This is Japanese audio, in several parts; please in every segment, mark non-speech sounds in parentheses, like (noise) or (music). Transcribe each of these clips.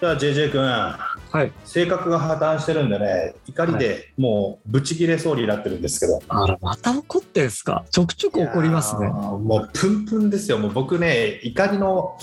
じゃあ JJ 君、はい性格が破綻してるんでね、怒りでもうブチ切れそうになってるんですけど。あらまた怒ってんすか？ちょくちょく怒りますねもうプンプンですよ。もう僕ね、怒りの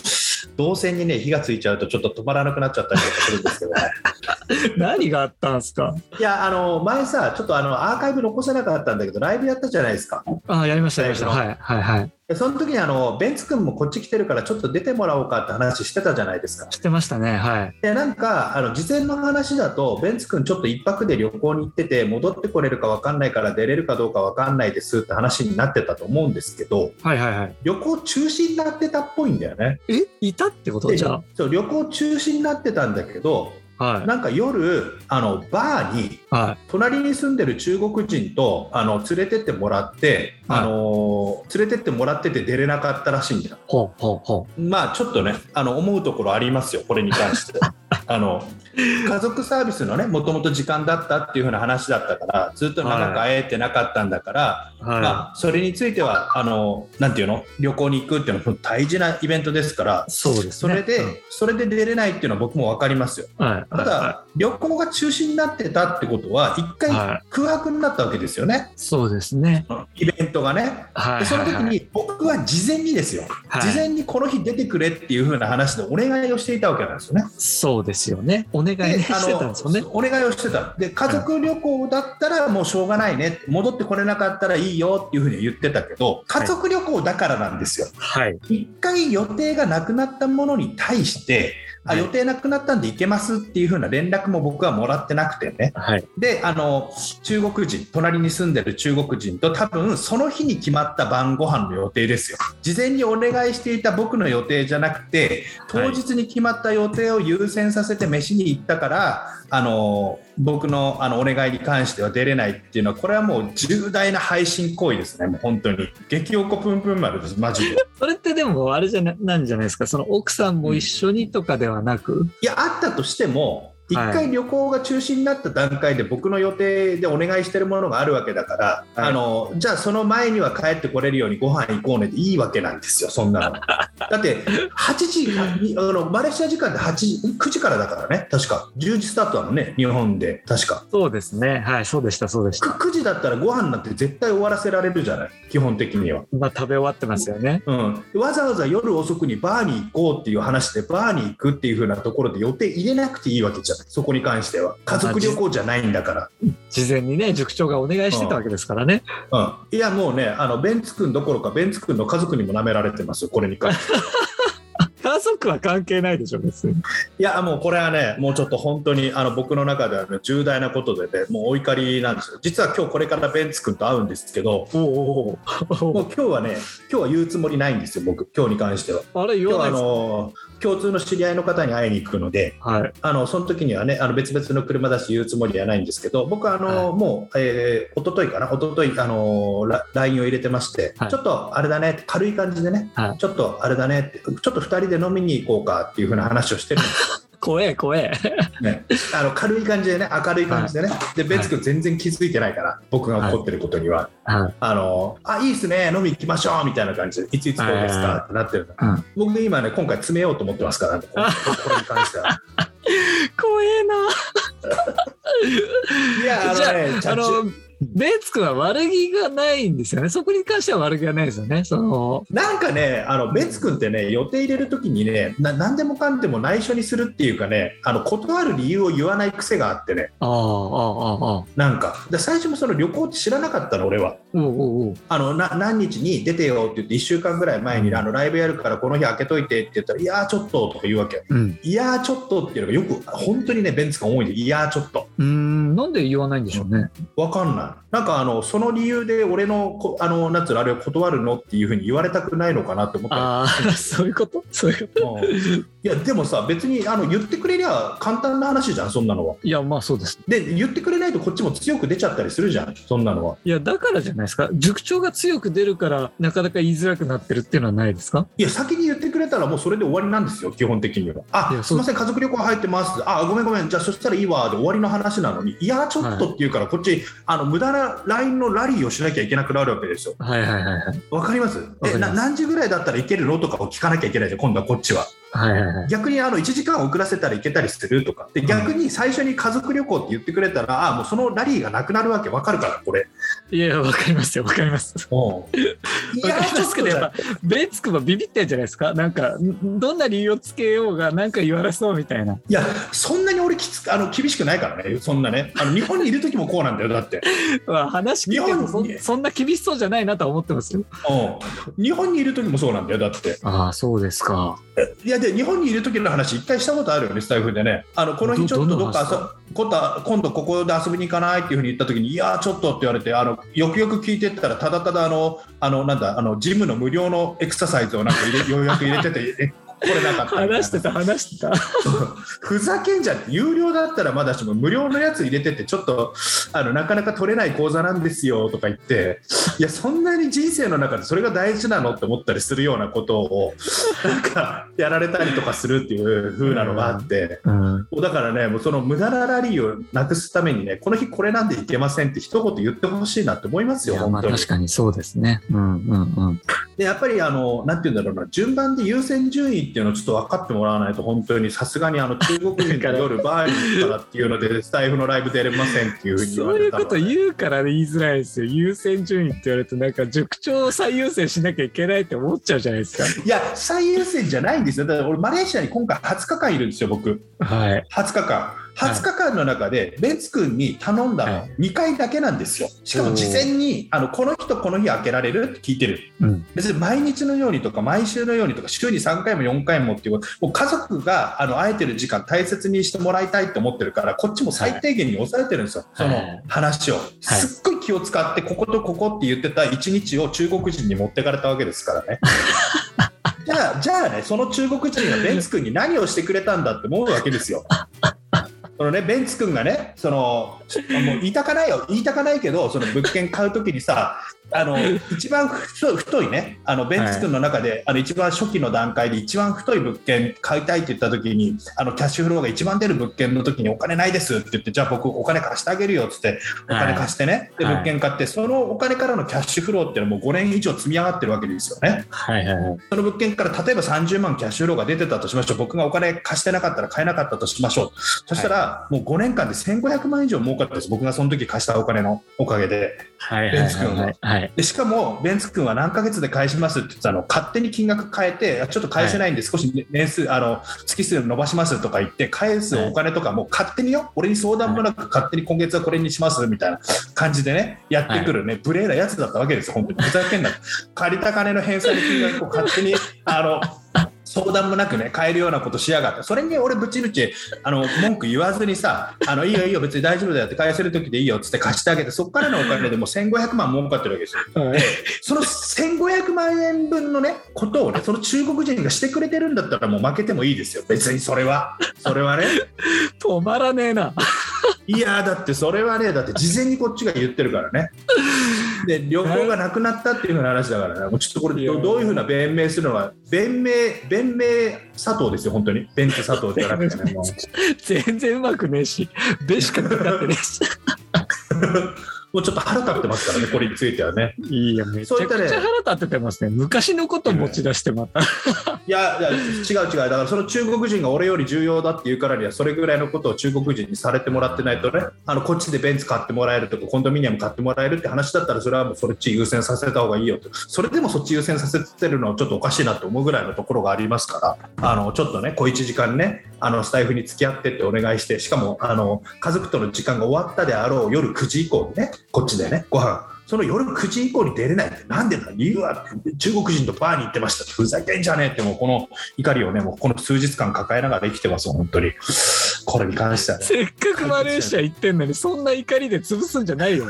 動線にね火がついちゃうとちょっと止まらなくなっちゃったりとかするんですけどね。(laughs) (laughs) 何があったんすか？いやあの前さちょっとあのアーカイブ残せなかったんだけどライブやったじゃないですか。あやりましたやりました。最はいはいはい。でその時にあのベンツ君もこっち来てるからちょっと出てもらおうかって話してたじゃないですか。知ってましたねはい。でなんかあの事前の話だとベンツ君ちょっと一泊で旅行に行ってて戻ってこれるか分かんないから出れるかどうか分かんないですって話になってたと思うんですけどはいはいはい。旅行中止になってたっぽいんだよね。え？いたってこと？でじゃそう旅行中止になってたんだけどあはい。なんか夜あのバーにはい。隣に住んでる中国人とあの連れてってもらって、はい。あの連れてってもらってて出れなかったらしいんだよ。ほうほうほまあちょっとねあの思うところありますよこれに関して (laughs) あの家族サービスのねもともと時間だったっていう風な話だったからずっと長く会えてなかったんだから、うはい、まあ、それについてはあのなんていうの？旅行に行くっていうのは大事なイベントですからそうですね。それで、それで出れないっていうのは僕も分かりますよ。うんはい。ただ、は旅行が中止になってたってことは一回はい。空白になったわけですよね、いそうですね。イベントがね。はい。でその時に僕は事前にですよ、はい。事前にこの日出てくれっていう風な話でお願いをしていたわけなんですよね。そうですよね。お願いしてたんですよね。お願いをしてた。で家族旅行だったらもうしょうがないね。戻ってこれなかったらいいよっていう風に言ってたけど家族旅行だからなんですよ。はい。一回予定がなくなったものに対してあはい。予定なくなったんで行けますっていう風な連絡も僕はもらってなくてね。はい。であの中国人隣に住んでる中国人と多分その日に決まった晩ご飯の予定ですよ。事前にお願いしていた僕の予定じゃなくて当日に決まった予定を優先させて飯に行ったから、あの僕のあのお願いに関しては出れないっていうのはこれはもう重大な配信行為ですね。もう本当に。激おこぷんぷん丸ですマジで。(laughs) それってでもあれじゃななんじゃないですか？その奥さんも一緒にとかではなく、いやあったとしても一はい。回旅行が中止になった段階で僕の予定でお願いしてるものがあるわけだから、はい。あのじゃあその前には帰ってこれるようにご飯行こうねでいいわけなんですよそんなの。(laughs) だって8時あのマレーシア時間で8時9時からだからね。確か。10時スタートなのね日本で。確か。そうですね。はいそうでしたそうでしく9時だったらご飯なんて絶対終わらせられるじゃない？基本的には。まあ食べ終わってますよね。うん、わざわざ夜遅くにバーに行こうっていう話でバーに行くっていう風なところで予定入れなくていいわけじゃないそこに関しては。家族旅行じゃないんだから、事前にね塾長がお願いしてたわけですからね、うん、いやもうねあのベンツ君どころかベンツ君の家族にも舐められてますよこれに関して (laughs) は関係ないでしょ別に。いやもうこれはねもうちょっと本当にあの僕の中では、ね、重大なことでねもうお怒りなんですよ。実は今日これからベンツ君と会うんですけどおおもう今日はね今日は言うつもりないんですよ僕。今日に関しては。あれ言わないですの共通の知り合いの方に会いに行くのではい。あのその時にはねあの別々の車だし言うつもりはないんですけど僕はあの、はい。もう、えー、一昨日かな一昨日あのラ LINE を入れてまして、はい。ちょっとあれだね軽い感じでね、はい。ちょっとあれだねってちょっと2人で飲みに行こうかっていう風な話をしてるんです。(laughs) 怖え怖えよね。あの軽い感じでね明るい感じでね、でベンツ君全然気づいてないから僕が怒ってることには、はい。あのあいいっすね飲み行きましょうみたいな感じでいついつどうですはいかってなってるから、うん。僕今ね今回詰めようと思ってますから、ね、これに関しては。(laughs) 怖えいやあのねああのベンツ君は悪気がないんですよね。そこに関しては悪気がないですよね。そのなんかね、あのベンツ君ってね、予定入れるときにね、な何でもかんでも内緒にするっていうかね、あの断る理由を言わない癖があってね、ああああああなんか、で最初もその旅行って知らなかったの、俺は。おうおうあのな何日に出てよって言って、1週間ぐらい前にあのライブやるから、この日開けといてって言ったら、いやー、ちょっととか言うわけ。うん。いやー、ちょっとっていうのがよく、本当にね、ベンツ君多いんで、いやー、ちょっと。うーん、なんで言わないんでしょうね。わかんない。なんかあのその理由で俺のこあのなんつうのあれを断るのっていうふうに言われたくないのかなって思った。りああ、そういうこと？そういうこと？うん。いやでもさ別にあの言ってくれりゃ簡単な話じゃんそんなのは。いや、まあそうです。で言ってくれないとこっちも強く出ちゃったりするじゃんそんなのは。いや、だからじゃないですか。塾長が強く出るから、なかなか言いづらくなってるっていうのはないですか？いや先に言ってくれたらもうそれで終わりなんですよ基本的には。あすいません家族旅行入ってます。あごめんごめん。じゃあそしたらいいわ。で終わりの話なのにいやちょっとって言うから、こっちあの無駄な LINE のラリーをしなきゃいけなくなるわけですよ。はいはいはいはい。わかります？えな何時ぐらいだったらいけるの？とかを聞かなきゃいけないじゃん今度はこっちは。はいはいはい。逆にあの1時間遅らせたらいけたりするとか。で逆に最初に家族旅行って言ってくれたら、あもうそのラリーがなくなるわけ。わかるからこれいや、わかりますよ、わかります。い (laughs) わかりますけど、やっぱぱ、ベンツ君はビビってんじゃないですか？なんか、んどんな理由をつけようが、なんか言われそうみたいな。いやそんなに俺きつくあの厳しくないからねそんなね。あの日本にいる時もこうなんだよだって、(laughs) まあ、話聞いてもそん日本そんな厳しそうじゃないなとは思ってますよ。う。ん、日本にいる時もそうなんだよだって。ああ、そうですか。いやで日本にいる時の話一回したことあるよねスタイフでね。あのこの日ちょっとどっか今度ここで遊びに行かないっていうふうに言った時にいやちょっとって言われてあのよくよく聞いてったらただただあのあのなんだあのジムの無料のエクササイズをなんか入れようやく入れててえ (laughs) これなかった話してた、話してた。(laughs) ふざけんじゃんって有料だったらまだしも無料のやつ入れててちょっとあのなかなか取れない講座なんですよとか言っていやそんなに人生の中でそれが大事なのって思ったりするようなことをなんかやられたりとかするっていう風なのがあって。うん。もうだからね、もうその無駄なラリーをなくすためにね、この日これなんでいけませんって一言言ってほしいなって思いますよ、まあ本当に。確かにそうですね。うんうんうん。で、やっぱりあの、なんて言うんだろうな、順番で優先順位っていうのをちょっと分かってもらわないと、本当にさすがにあの中国人の夜バーに行ったらっていうので、スタイフのライブ出れませんっていうふうに言そういうこと。言うから言いづらいですよ。優先順位って言われて、なんか塾長を最優先しなきゃいけないって思っちゃうじゃないですか。いや、最優先じゃないんですよ。だから俺、マレーシアに今回20日間いるんですよ、僕。はい。20日間。20日間の中で、ベンツ君に頼んだのはい2回だけなんですよ。しかも事前に、あのこの日とこの日開けられるって聞いてる。うん。別に毎日のようにとか、毎週のようにとか、週に3回も4回もっていう、もう家族があの会えてる時間大切にしてもらいたいって思ってるから、こっちも最低限に抑えてるんですよ、はいその話を。すっごい気を使って、こことここって言ってた1日を中国人に持ってかれたわけですからね。(laughs) じゃあ、じゃあね、その中国人がベンツ君に何をしてくれたんだって思うわけですよ。そのね、ベンツ君がね、そのもう言いたかないよ、言いたかないけど、その物件買う時にさ、あの一番太いね、あのベンツ君の中で、あの一番初期の段階で一番太い物件買いたいって言ったときに、あのキャッシュフローが一番出る物件のときにお金ないですって言って、じゃあ僕、お金貸してあげるよってって、お金貸してね、ではい。物件買って、そのお金からのキャッシュフローっていうのはもう5年以上積み上がってるわけですよね。はいはいはい。その物件から例えば30万キャッシュフローが出てたとしましょう、僕がお金貸してなかったら買えなかったとしましょう、そしたら、もう5年間で1500万以上儲かったです、僕がその時貸したお金のおかげで。はいベンツ君ははい。は。い。でしかも、ベンツ君は何ヶ月で返しますって言ってたの勝手に金額変えて、あちょっと返せないんで、少し年数、あの月数伸ばしますとか言って、返すお金とかも勝手によ、俺に相談もなく、勝手に今月はこれにしますみたいな感じでね、やってくるね、無礼なやつだったわけですよ、本当に。ふざけんな。借りた金の返済の金額を勝手に、あの、相談もなくね、変えるようなことしやがって、それに俺、ぶちぬち、あの文句言わずにさ、あのいいよいいよ、別に大丈夫だよって返せる時でいいよっつって貸してあげて、そこからのお金でもう1500万儲かってるわけですよ。はいその1500万円分のね、ことをね、その中国人がしてくれてるんだったらもう負けてもいいですよ。別にそれは。それはね。(laughs) 止まらねえな。いやーだってそれはね、だって事前にこっちが言ってるからね。(laughs) で、旅行がなくなったっていうふうな話だからね、もうちょっとこれどどういうふうな弁明するのは、弁明、弁明佐藤ですよ、本当に。ベンツ佐藤じゃなくてね、もう。(laughs) 全然うまくねえし、べしかかかってねえし。(laughs) もうちょっと腹立ってますからね、これについてはね。いいや、めちゃくちゃ腹立っててますね。昔のこと持ち出してまた。いやいや違う違う。だからその中国人が俺より重要だっていうからにはそれぐらいのことを中国人にされてもらってないとね。あのこっちでベンツ買ってもらえるとかコンドミニアム買ってもらえるって話だったらそれはもうそっち優先させた方がいいよと。それでもそっち優先させてるのはちょっとおかしいなと思うぐらいのところがありますから。あのちょっとね小1時間ねあのスタイフに付き合ってってお願いしてしかもあの家族との時間が終わったであろう夜9時以降にねこっちでねご飯その夜9時以降に出れないってなんでだ理由は中国人とバーに行ってましたふざけんじゃねえってもうこの怒りをねもうこの数日間抱えながら生きてます本当にこれに関してはね。せっかくマレーシア行ってんのにそんな怒りで潰すんじゃないよ。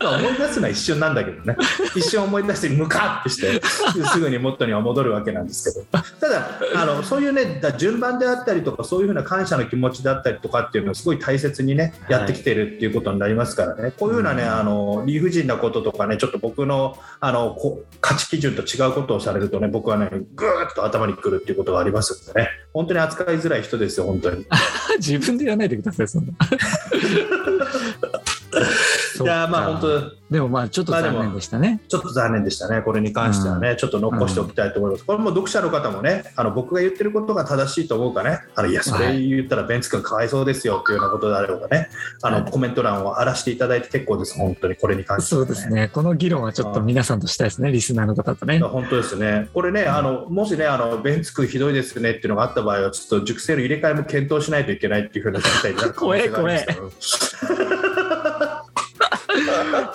まあ思い出すのは一瞬なんだけどね、(laughs) 一瞬思い出して、ムカッてして、すぐに元には戻るわけなんですけど、ただ、あのそういうね、だ順番であったりとか、そういうふうな感謝の気持ちだったりとかっていうのをすごい大切にね、やってきてるっていうことになりますからね、こういうふうなね、あの理不尽なこととかね、ちょっと僕のあのこ価値基準と違うことをされるとね、僕はね、ぐーっと頭にくるっていうことがありますんでね、本当に扱いづらい人ですよ、本当に。(laughs) 自分で言わないでください、そんな。(laughs) いやまあ本当でもまあちょっと残念でしたね。ちょっと残念でしたね、これに関してはね、ちょっと残しておきたいと思います。これも読者の方もね、あの僕が言ってることが正しいと思うかね、あのいや、それ言ったらベンツ君かわいそうですよっていうようなことであればね、あのコメント欄を荒らしていただいて結構です、本当にこれに関しては、そうですね。この議論はちょっと皆さんとしたいですね、リスナーの方とね。本当ですね、これね、あのもしねあの、ベンツ君ひどいですねっていうのがあった場合は、ちょっと熟成の入れ替えも検討しないといけないっていうふうな事態になる可能性がありますから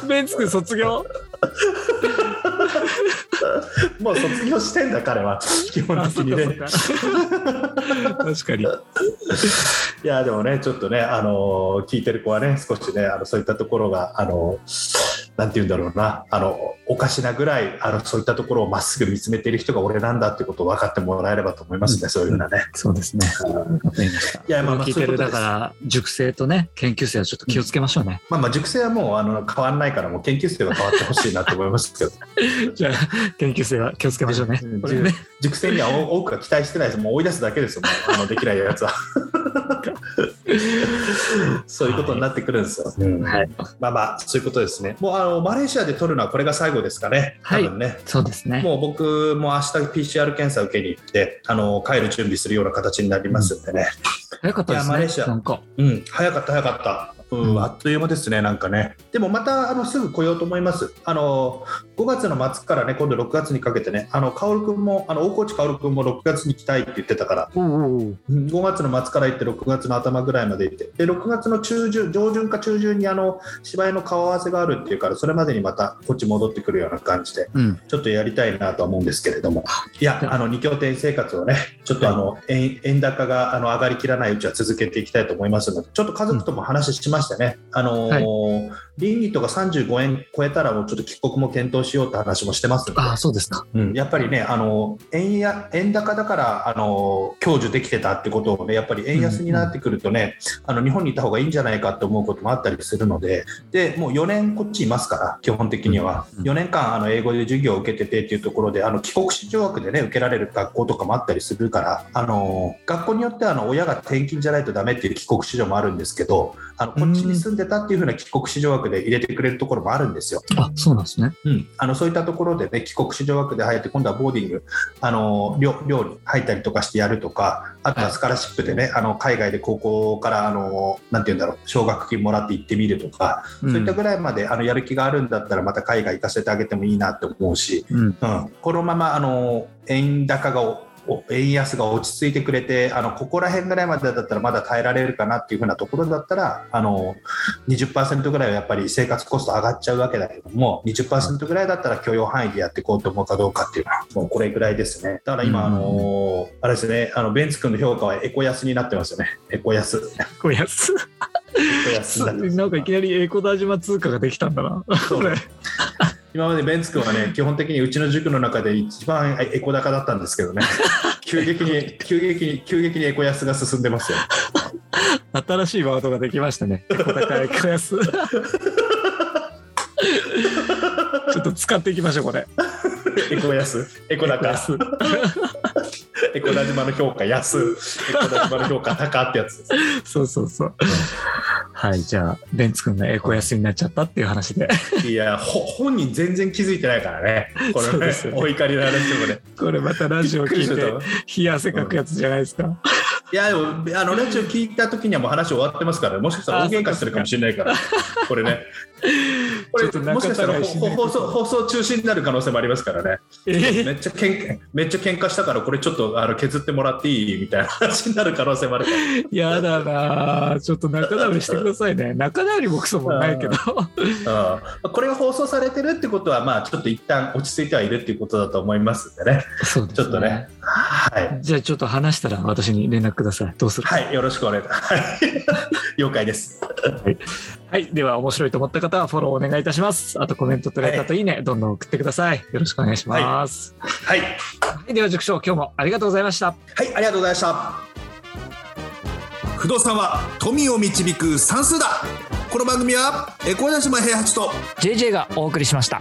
ベンツ君卒業？(laughs) もう卒業してんだ、彼は、基本的にね。確かに。いやでもね、ちょっとね、あの聞いてる子はね、少しね、あのそういったところが、あのなんて言うんだろうな、あのおかしなぐらいあの、そういったところをまっすぐ見つめている人が俺なんだってことを分かってもらえればと思いますね、うんそういうふうなね。そうですね。いやまあまあ聞いてる、だから、塾生とね、研究生はちょっと気をつけましょうね。まあまあ、熟成はもうあの変わらないから、もう研究生は変わってほしいなと思いますけど、(laughs) じゃあ、研究生は気をつけましょうね。うん。ね熟成には多くは期待してないです、もう追い出すだけですよ、もうあのできないやつは。(laughs) そういうことになってくるんですよ。うんはい。まあまあ、そういうことですね。もうあのマレーシアで取るのはこれが最後ですかね、多分ね。そうですね。もう僕も明日 PCR 検査受けに行って、あの帰る準備するような形になりますんでね。早かったですね。マレーシアなんか。うん、早かった、早かった。うんうんあっという間ですね、なんかね。でもまたあのすぐ来ようと思います。あの5月の末からね、今度6月にかけてね、あの薫君も、あの大河内薫君も6月に来たいって言ってたから、おうおうおううん5月の末から行って、6月の頭ぐらいまで行って、で6月の中旬、上旬か中旬にあの芝居の顔合わせがあるっていうから、それまでにまたこっち戻ってくるような感じで、うん。ちょっとやりたいなとは思うんですけれども、いや、あの2拠点生活をね、ちょっとあの、円円高があの上がりきらないうちは続けていきたいと思いますので、ちょっと家族とも話しましたね、あのー倫理とか35円超えたら、もうちょっと帰国も検討しようって話もしてますので、ああ、そうですか。うん、やっぱりね、あの円や円高だからあの享受できてたってことをね、やっぱり円安になってくるとね、あの日本にいた方がいいんじゃないかって思うこともあったりするので、でもう4年こっちいますから、基本的には、うん4年間あの英語で授業を受けててっていうところで、あの帰国子女枠でね、受けられる学校とかもあったりするから、あの学校によってはあの親が転勤じゃないとダメっていう帰国子女もあるんですけど、あのこっちに住んでたっていう風な帰国子女枠で入れてくれるところもあるんですよ。あ、そうなんですね。うん、あのそういったところで、ね、帰国子女枠で入って、今度はボーディング、あの寮寮に入ったりとかしてやるとか、あとはスカラシップでね、あの海外で高校からあのなんて言うんだろう、奨学金もらって行ってみるとか、うんそういったぐらいまであのやる気があるんだったら、また海外行かせてあげてもいいなと思うし、うん。うん、このままあの円高が円安が落ち着いてくれてあのここら辺ぐらいまでだったらまだ耐えられるかなっていう風なところだったらあの20%ぐらいはやっぱり生活コスト上がっちゃうわけだけども20%ぐらいだったら許容範囲でやっていこうと思うかどうかっていうのはもうこれぐらいですね。だから今、うん。あのあれですね。あのベンツ君の評価はエコ安になってますよね。エコ安。エ。コ安。に (laughs) なんかいきなりエコダ島通貨ができたんだな。それ。今までベンツ君はね、(laughs) 基本的にうちの塾の中で一番エコ高だったんですけどね、(laughs) 急激に、急激に、急激にエコ安が進んでますよ。(laughs) 新しいワードができましたね。エコ高エコ安。ちょっと使っていきましょう、これ。エコ安、エコ高、安。エコラ島の評価安、エコラ島の評価高ってやつです。そうそうそう。はい、じゃあ、ベンツ君がエコ安になっちゃったっていう話で、いや、ほ本人全然気づいてないからね、こそうのねお怒りの話もね。これまたラジオ聞いて冷や汗かくやつじゃないですか。いや、でも、あの、ラジオ聞いた時にはもう話終わってますから、もしかしたら大喧嘩してるかもしれないから、これね。(laughs) これもしかしたら放送放送中止になる可能性もありますからね。えめっちゃけんめっちゃ喧嘩したからこれちょっとあの削ってもらっていいみたいな話になる可能性もある (laughs) やだなあ。ちょっと仲直りしてくださいね。仲直りもクソもないけど。うんこれが放送されてるってことはまあちょっと一旦落ち着いてはいるっていうことだと思いますんでね。そうですちょっとね。はい。じゃあちょっと話したら私に連絡ください。どうする？はい、よろしくお願いします。はい (laughs) 了解です。はい。では、面白いと思った方はフォローお願いいたします。あと、コメントとレターといいね、どんどん送ってください。よろしくお願いします。はい、はい、では、塾長、今日もありがとうございました。はい、ありがとうございました。不動産は富を導く算数だこの番組はエコダ島平八と JJ がお送りしました。